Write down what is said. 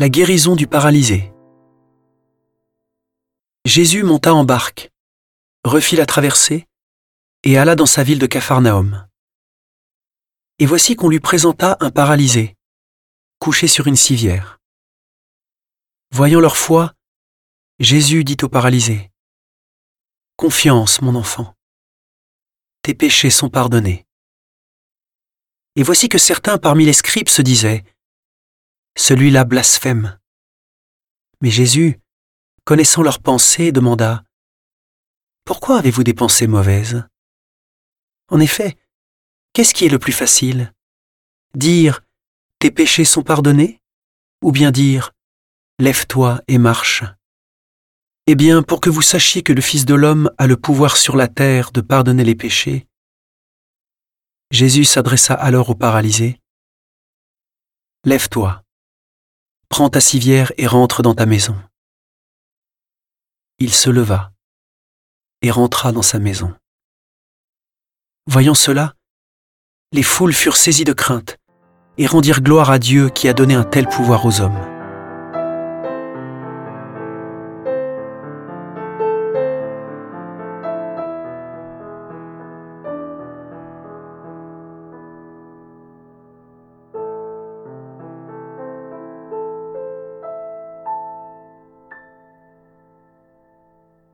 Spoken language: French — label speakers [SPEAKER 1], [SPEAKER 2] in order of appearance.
[SPEAKER 1] La guérison du paralysé. Jésus monta en barque, refit la traversée et alla dans sa ville de Capharnaüm. Et voici qu'on lui présenta un paralysé, couché sur une civière. Voyant leur foi, Jésus dit au paralysé, Confiance, mon enfant, tes péchés sont pardonnés. Et voici que certains parmi les scribes se disaient, Celui-là blasphème. Mais Jésus, connaissant leurs pensées, demanda, Pourquoi avez-vous des pensées mauvaises? En effet, qu'est-ce qui est le plus facile? Dire Tes péchés sont pardonnés? Ou bien dire Lève-toi et marche? Eh bien, pour que vous sachiez que le Fils de l'homme a le pouvoir sur la terre de pardonner les péchés, Jésus s'adressa alors au paralysé. Lève-toi, prends ta civière et rentre dans ta maison. Il se leva et rentra dans sa maison. Voyant cela, les foules furent saisies de crainte et rendirent gloire à Dieu qui a donné un tel pouvoir aux hommes.